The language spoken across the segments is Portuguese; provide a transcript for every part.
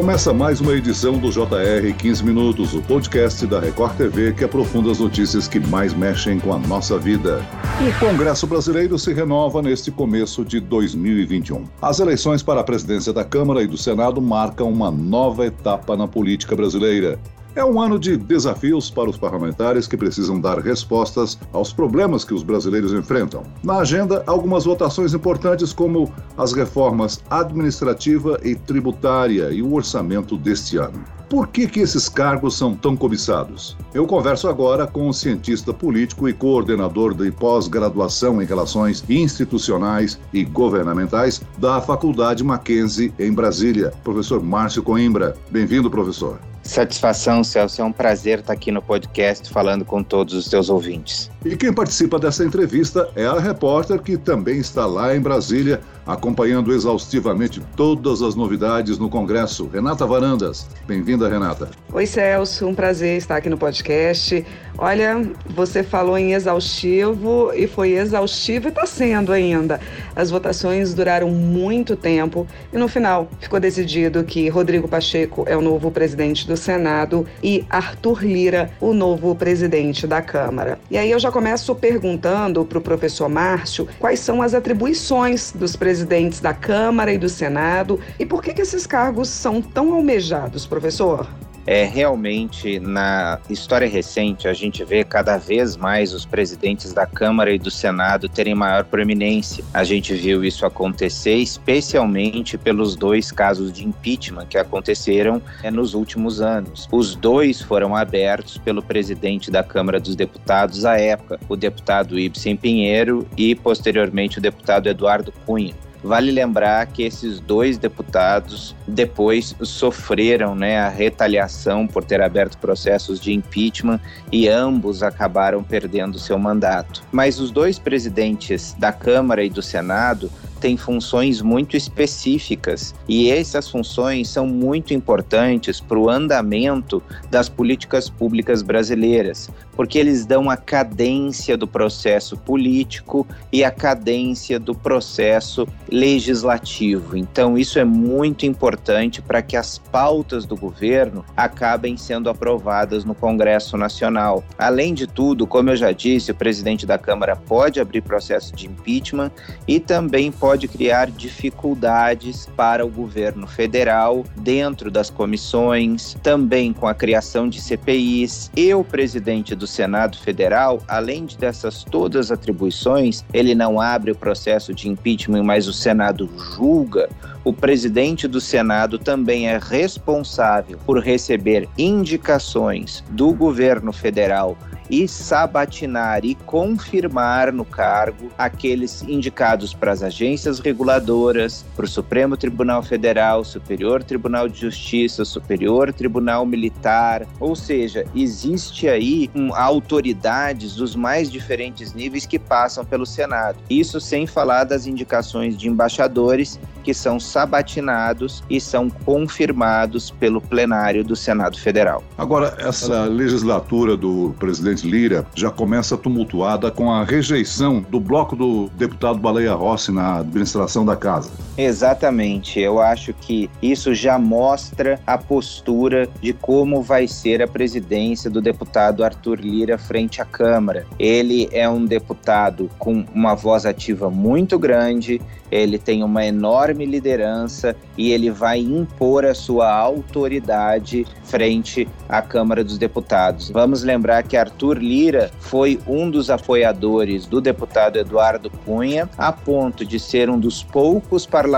Começa mais uma edição do JR 15 Minutos, o podcast da Record TV que aprofunda as notícias que mais mexem com a nossa vida. O Congresso Brasileiro se renova neste começo de 2021. As eleições para a presidência da Câmara e do Senado marcam uma nova etapa na política brasileira. É um ano de desafios para os parlamentares que precisam dar respostas aos problemas que os brasileiros enfrentam. Na agenda, algumas votações importantes, como as reformas administrativa e tributária e o orçamento deste ano. Por que, que esses cargos são tão cobiçados? Eu converso agora com o cientista político e coordenador de pós-graduação em Relações Institucionais e Governamentais da Faculdade Mackenzie, em Brasília, professor Márcio Coimbra. Bem-vindo, professor. Satisfação, Celso. É um prazer estar aqui no podcast falando com todos os seus ouvintes. E quem participa dessa entrevista é a repórter que também está lá em Brasília, acompanhando exaustivamente todas as novidades no Congresso. Renata Varandas. Bem-vinda, Renata. Oi, Celso. Um prazer estar aqui no podcast. Olha, você falou em exaustivo e foi exaustivo e está sendo ainda. As votações duraram muito tempo e no final ficou decidido que Rodrigo Pacheco é o novo presidente do Senado e Arthur Lira o novo presidente da Câmara. E aí eu já começo perguntando para o professor Márcio quais são as atribuições dos presidentes da Câmara e do Senado e por que, que esses cargos são tão almejados, professor? É, realmente, na história recente, a gente vê cada vez mais os presidentes da Câmara e do Senado terem maior proeminência. A gente viu isso acontecer, especialmente pelos dois casos de impeachment que aconteceram é, nos últimos anos. Os dois foram abertos pelo presidente da Câmara dos Deputados à época, o deputado Ibsen Pinheiro e, posteriormente, o deputado Eduardo Cunha. Vale lembrar que esses dois deputados depois sofreram né, a retaliação por ter aberto processos de impeachment e ambos acabaram perdendo seu mandato. Mas os dois presidentes da Câmara e do Senado têm funções muito específicas e essas funções são muito importantes para o andamento das políticas públicas brasileiras, porque eles dão a cadência do processo político e a cadência do processo legislativo. Então, isso é muito importante para que as pautas do governo acabem sendo aprovadas no Congresso Nacional. Além de tudo, como eu já disse, o presidente da Câmara pode abrir processo de impeachment e também pode criar dificuldades para o governo federal dentro das comissões, também com a criação de CPIs e o presidente do Senado Federal, além de dessas todas atribuições, ele não abre o processo de impeachment, mas o Senado julga. O presidente do Senado também é responsável por receber indicações do governo federal e sabatinar e confirmar no cargo aqueles indicados para as agências reguladoras, para o Supremo Tribunal Federal, Superior Tribunal de Justiça, Superior Tribunal Militar, ou seja, existe aí um, autoridades dos mais diferentes níveis que passam pelo Senado. Isso sem falar das indicações de embaixadores que são sabatinados e são confirmados pelo plenário do Senado Federal. Agora, essa legislatura do presidente Lira já começa tumultuada com a rejeição do bloco do deputado Baleia Rossi na administração da casa. Exatamente. Eu acho que isso já mostra a postura de como vai ser a presidência do deputado Arthur Lira frente à Câmara. Ele é um deputado com uma voz ativa muito grande, ele tem uma enorme liderança e ele vai impor a sua autoridade frente à Câmara dos Deputados. Vamos lembrar que Arthur Lira foi um dos apoiadores do deputado Eduardo Cunha, a ponto de ser um dos poucos parlamentares,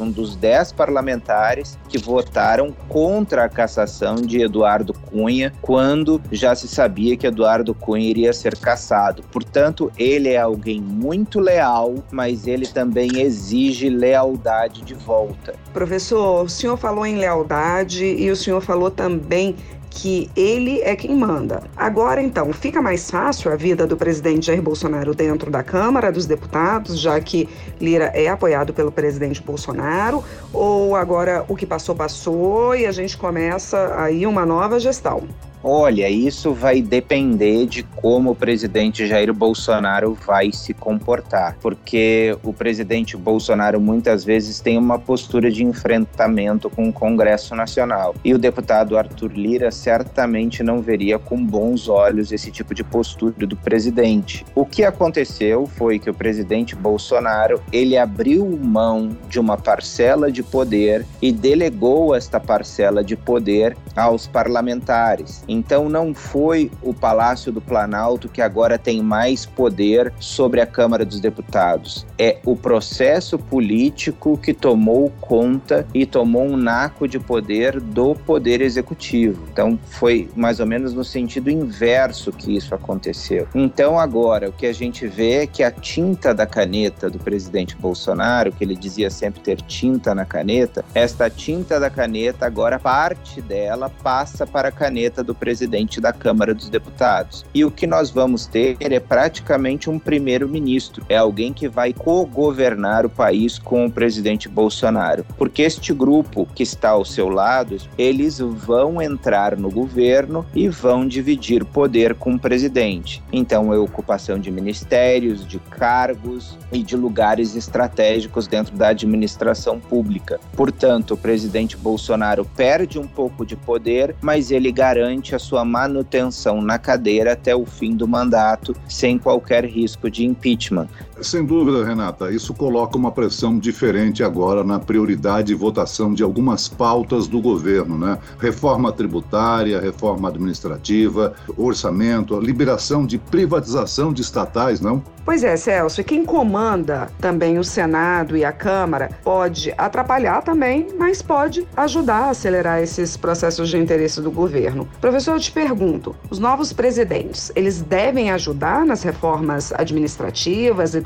um dos dez parlamentares que votaram contra a cassação de Eduardo Cunha, quando já se sabia que Eduardo Cunha iria ser cassado. Portanto, ele é alguém muito leal, mas ele também exige lealdade de volta. Professor, o senhor falou em lealdade e o senhor falou também que ele é quem manda. Agora, então, fica mais fácil a vida do presidente Jair Bolsonaro dentro da Câmara dos Deputados, já que Lira é apoiado pelo presidente Bolsonaro, ou agora o que passou, passou e a gente começa aí uma nova gestão? Olha, isso vai depender de como o presidente Jair Bolsonaro vai se comportar, porque o presidente Bolsonaro muitas vezes tem uma postura de enfrentamento com o Congresso Nacional. E o deputado Arthur Lira certamente não veria com bons olhos esse tipo de postura do presidente. O que aconteceu foi que o presidente Bolsonaro, ele abriu mão de uma parcela de poder e delegou esta parcela de poder aos parlamentares. Então não foi o Palácio do Planalto que agora tem mais poder sobre a Câmara dos Deputados. É o processo político que tomou conta e tomou um naco de poder do poder executivo. Então foi mais ou menos no sentido inverso que isso aconteceu. Então agora o que a gente vê é que a tinta da caneta do presidente Bolsonaro, que ele dizia sempre ter tinta na caneta, esta tinta da caneta agora parte dela passa para a caneta do presidente da Câmara dos Deputados. E o que nós vamos ter é praticamente um primeiro-ministro, é alguém que vai co-governar o país com o presidente Bolsonaro. Porque este grupo que está ao seu lado, eles vão entrar no governo e vão dividir poder com o presidente. Então, é ocupação de ministérios, de cargos e de lugares estratégicos dentro da administração pública. Portanto, o presidente Bolsonaro perde um pouco de poder, mas ele garante a sua manutenção na cadeira até o fim do mandato, sem qualquer risco de impeachment. Sem dúvida, Renata, isso coloca uma pressão diferente agora na prioridade e votação de algumas pautas do governo, né? Reforma tributária, reforma administrativa, orçamento, liberação de privatização de estatais, não? Pois é, Celso, e quem comanda também o Senado e a Câmara pode atrapalhar também, mas pode ajudar a acelerar esses processos de interesse do governo. Professor, eu te pergunto, os novos presidentes, eles devem ajudar nas reformas administrativas e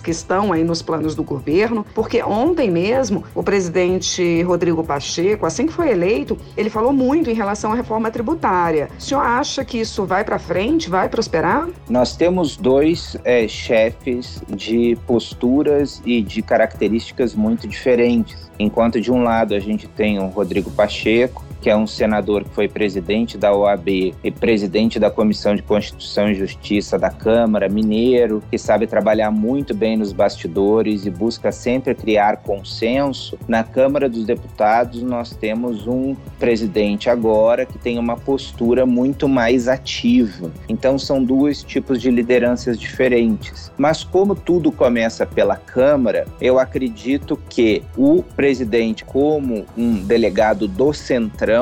que estão aí nos planos do governo? Porque ontem mesmo o presidente Rodrigo Pacheco, assim que foi eleito, ele falou muito em relação à reforma tributária. O senhor acha que isso vai para frente, vai prosperar? Nós temos dois é, chefes de posturas e de características muito diferentes. Enquanto de um lado a gente tem o Rodrigo Pacheco, que é um senador que foi presidente da OAB e presidente da Comissão de Constituição e Justiça da Câmara, mineiro, que sabe trabalhar muito bem nos bastidores e busca sempre criar consenso. Na Câmara dos Deputados, nós temos um presidente agora que tem uma postura muito mais ativa. Então, são dois tipos de lideranças diferentes. Mas, como tudo começa pela Câmara, eu acredito que o presidente, como um delegado do Centrão,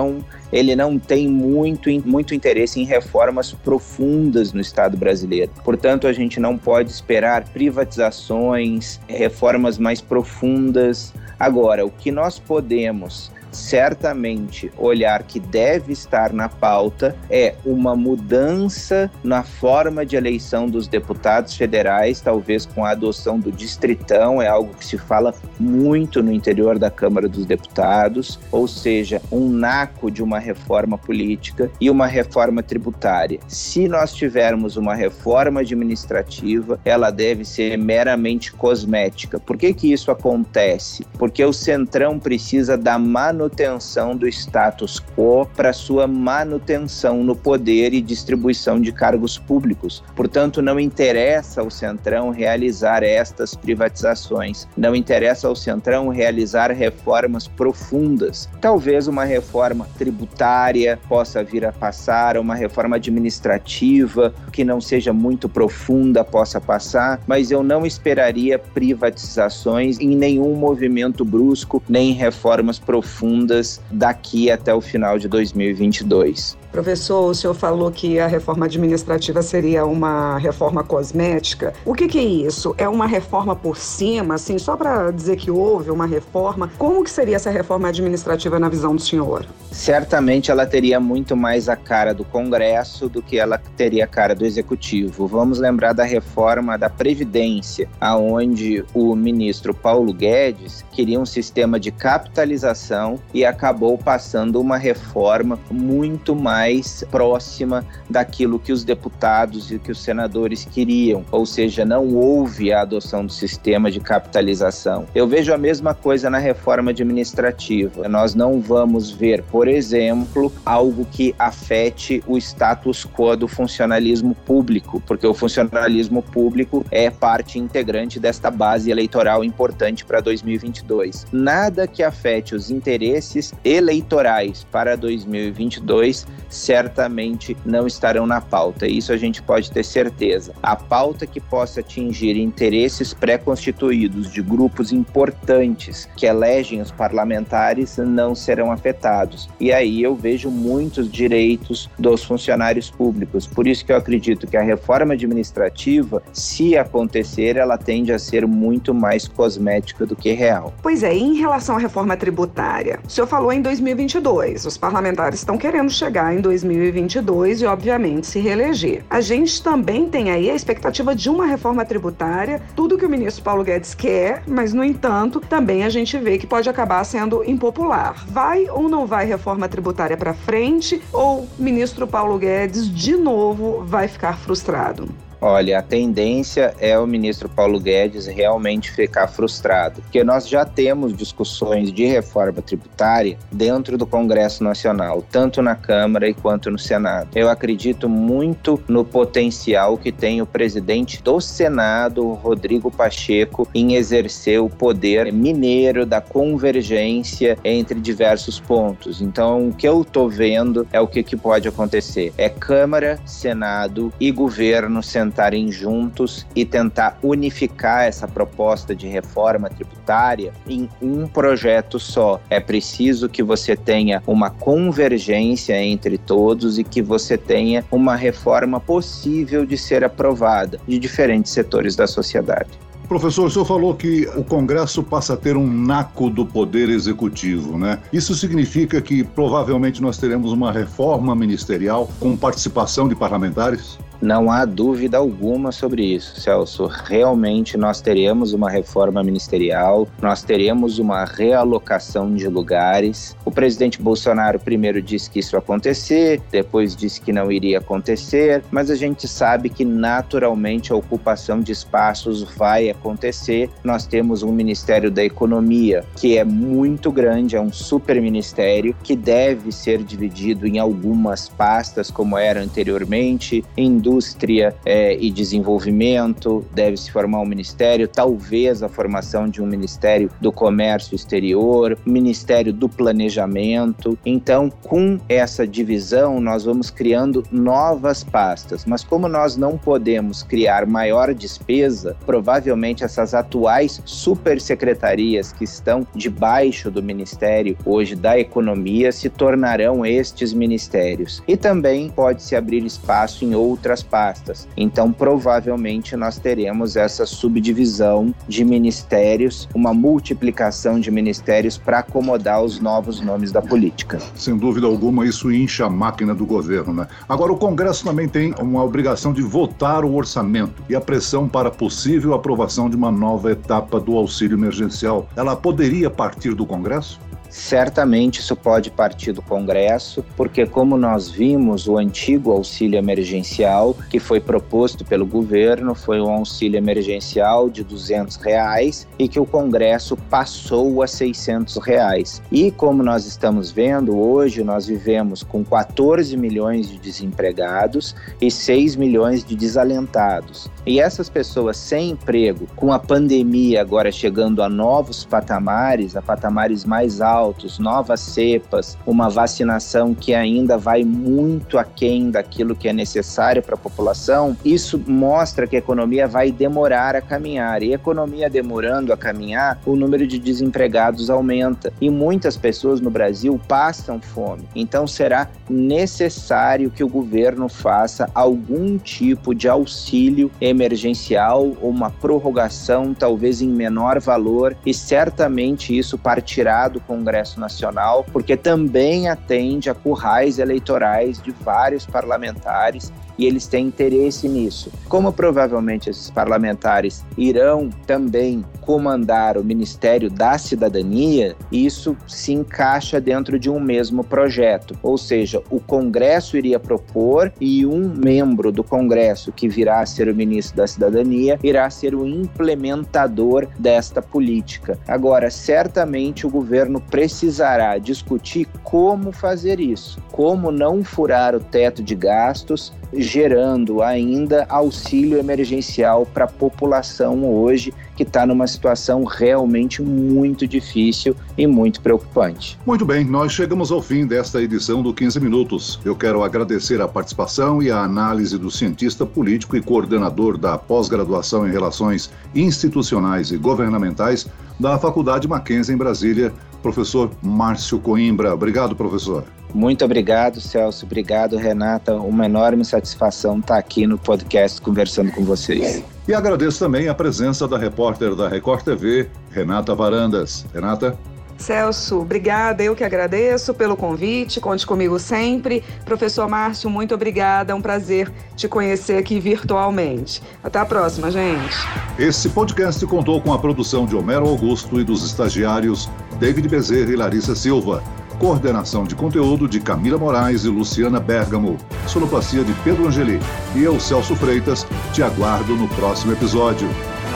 ele não tem muito, muito interesse em reformas profundas no Estado brasileiro. Portanto, a gente não pode esperar privatizações, reformas mais profundas. Agora, o que nós podemos certamente olhar que deve estar na pauta é uma mudança na forma de eleição dos deputados federais, talvez com a adoção do distritão, é algo que se fala muito no interior da Câmara dos Deputados, ou seja, um naco de uma reforma política e uma reforma tributária. Se nós tivermos uma reforma administrativa, ela deve ser meramente cosmética. Por que que isso acontece? Porque o Centrão precisa da manutenção manutenção do status quo para sua manutenção no poder e distribuição de cargos públicos. Portanto, não interessa ao Centrão realizar estas privatizações, não interessa ao Centrão realizar reformas profundas. Talvez uma reforma tributária possa vir a passar, uma reforma administrativa que não seja muito profunda possa passar, mas eu não esperaria privatizações em nenhum movimento brusco, nem reformas profundas profundas daqui até o final de 2022. Professor, o senhor falou que a reforma administrativa seria uma reforma cosmética. O que, que é isso? É uma reforma por cima, assim, só para dizer que houve uma reforma? Como que seria essa reforma administrativa na visão do senhor? Certamente ela teria muito mais a cara do Congresso do que ela teria a cara do Executivo. Vamos lembrar da reforma da Previdência, aonde o ministro Paulo Guedes queria um sistema de capitalização e acabou passando uma reforma muito mais mais próxima daquilo que os deputados e que os senadores queriam, ou seja, não houve a adoção do sistema de capitalização. Eu vejo a mesma coisa na reforma administrativa. Nós não vamos ver, por exemplo, algo que afete o status quo do funcionalismo público, porque o funcionalismo público é parte integrante desta base eleitoral importante para 2022. Nada que afete os interesses eleitorais para 2022 certamente não estarão na pauta. Isso a gente pode ter certeza. A pauta que possa atingir interesses pré-constituídos de grupos importantes que elegem os parlamentares não serão afetados. E aí eu vejo muitos direitos dos funcionários públicos. Por isso que eu acredito que a reforma administrativa, se acontecer, ela tende a ser muito mais cosmética do que real. Pois é, em relação à reforma tributária, o senhor falou em 2022. Os parlamentares estão querendo chegar em 2022 e, obviamente, se reeleger. A gente também tem aí a expectativa de uma reforma tributária, tudo que o ministro Paulo Guedes quer, mas, no entanto, também a gente vê que pode acabar sendo impopular. Vai ou não vai reforma tributária para frente, ou ministro Paulo Guedes, de novo, vai ficar frustrado? Olha, a tendência é o ministro Paulo Guedes realmente ficar frustrado, porque nós já temos discussões de reforma tributária dentro do Congresso Nacional, tanto na Câmara quanto no Senado. Eu acredito muito no potencial que tem o presidente do Senado, Rodrigo Pacheco, em exercer o poder mineiro da convergência entre diversos pontos. Então, o que eu estou vendo é o que, que pode acontecer: é Câmara, Senado e governo central sentarem juntos e tentar unificar essa proposta de reforma tributária em um projeto só. É preciso que você tenha uma convergência entre todos e que você tenha uma reforma possível de ser aprovada de diferentes setores da sociedade. Professor, o senhor falou que o Congresso passa a ter um naco do poder executivo, né? Isso significa que provavelmente nós teremos uma reforma ministerial com participação de parlamentares? Não há dúvida alguma sobre isso, Celso. Realmente nós teremos uma reforma ministerial, nós teremos uma realocação de lugares. O presidente Bolsonaro primeiro disse que isso ia acontecer, depois disse que não iria acontecer, mas a gente sabe que naturalmente a ocupação de espaços vai acontecer. Nós temos um Ministério da Economia que é muito grande, é um super ministério que deve ser dividido em algumas pastas, como era anteriormente, indústria indústria é, e desenvolvimento, deve se formar um ministério, talvez a formação de um ministério do comércio exterior, ministério do planejamento. Então, com essa divisão, nós vamos criando novas pastas, mas como nós não podemos criar maior despesa, provavelmente essas atuais supersecretarias que estão debaixo do Ministério hoje da Economia se tornarão estes ministérios. E também pode se abrir espaço em outras pastas. Então, provavelmente, nós teremos essa subdivisão de ministérios, uma multiplicação de ministérios para acomodar os novos nomes da política. Sem dúvida alguma, isso incha a máquina do governo, né? Agora, o Congresso também tem uma obrigação de votar o orçamento e a pressão para possível aprovação de uma nova etapa do auxílio emergencial. Ela poderia partir do Congresso? Certamente isso pode partir do Congresso, porque, como nós vimos, o antigo auxílio emergencial que foi proposto pelo governo foi um auxílio emergencial de 200 reais e que o Congresso passou a 600 reais. E como nós estamos vendo, hoje nós vivemos com 14 milhões de desempregados e 6 milhões de desalentados. E essas pessoas sem emprego, com a pandemia agora chegando a novos patamares, a patamares mais altos, altos, novas cepas, uma vacinação que ainda vai muito aquém daquilo que é necessário para a população, isso mostra que a economia vai demorar a caminhar. E a economia demorando a caminhar, o número de desempregados aumenta. E muitas pessoas no Brasil passam fome. Então será necessário que o governo faça algum tipo de auxílio emergencial uma prorrogação, talvez em menor valor, e certamente isso partirá do Congresso Congresso Nacional, porque também atende a currais eleitorais de vários parlamentares e eles têm interesse nisso. Como provavelmente esses parlamentares irão também comandar o Ministério da Cidadania, isso se encaixa dentro de um mesmo projeto. Ou seja, o Congresso iria propor e um membro do Congresso, que virá a ser o ministro da Cidadania, irá ser o implementador desta política. Agora, certamente o governo precisará discutir como fazer isso, como não furar o teto de gastos, gerando ainda auxílio emergencial para a população hoje que está numa situação realmente muito difícil e muito preocupante. Muito bem, nós chegamos ao fim desta edição do 15 Minutos. Eu quero agradecer a participação e a análise do cientista político e coordenador da pós-graduação em Relações Institucionais e Governamentais da Faculdade Mackenzie em Brasília, professor Márcio Coimbra. Obrigado, professor. Muito obrigado, Celso. Obrigado, Renata. Uma enorme satisfação estar aqui no podcast conversando com vocês. E agradeço também a presença da repórter da Record TV, Renata Varandas. Renata? Celso, obrigada. Eu que agradeço pelo convite. Conte comigo sempre. Professor Márcio, muito obrigada. É um prazer te conhecer aqui virtualmente. Até a próxima, gente. Esse podcast contou com a produção de Homero Augusto e dos estagiários David Bezerra e Larissa Silva. Coordenação de conteúdo de Camila Moraes e Luciana Bergamo. Sonoplastia de Pedro Angeli. E eu, Celso Freitas, te aguardo no próximo episódio.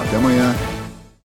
Até amanhã.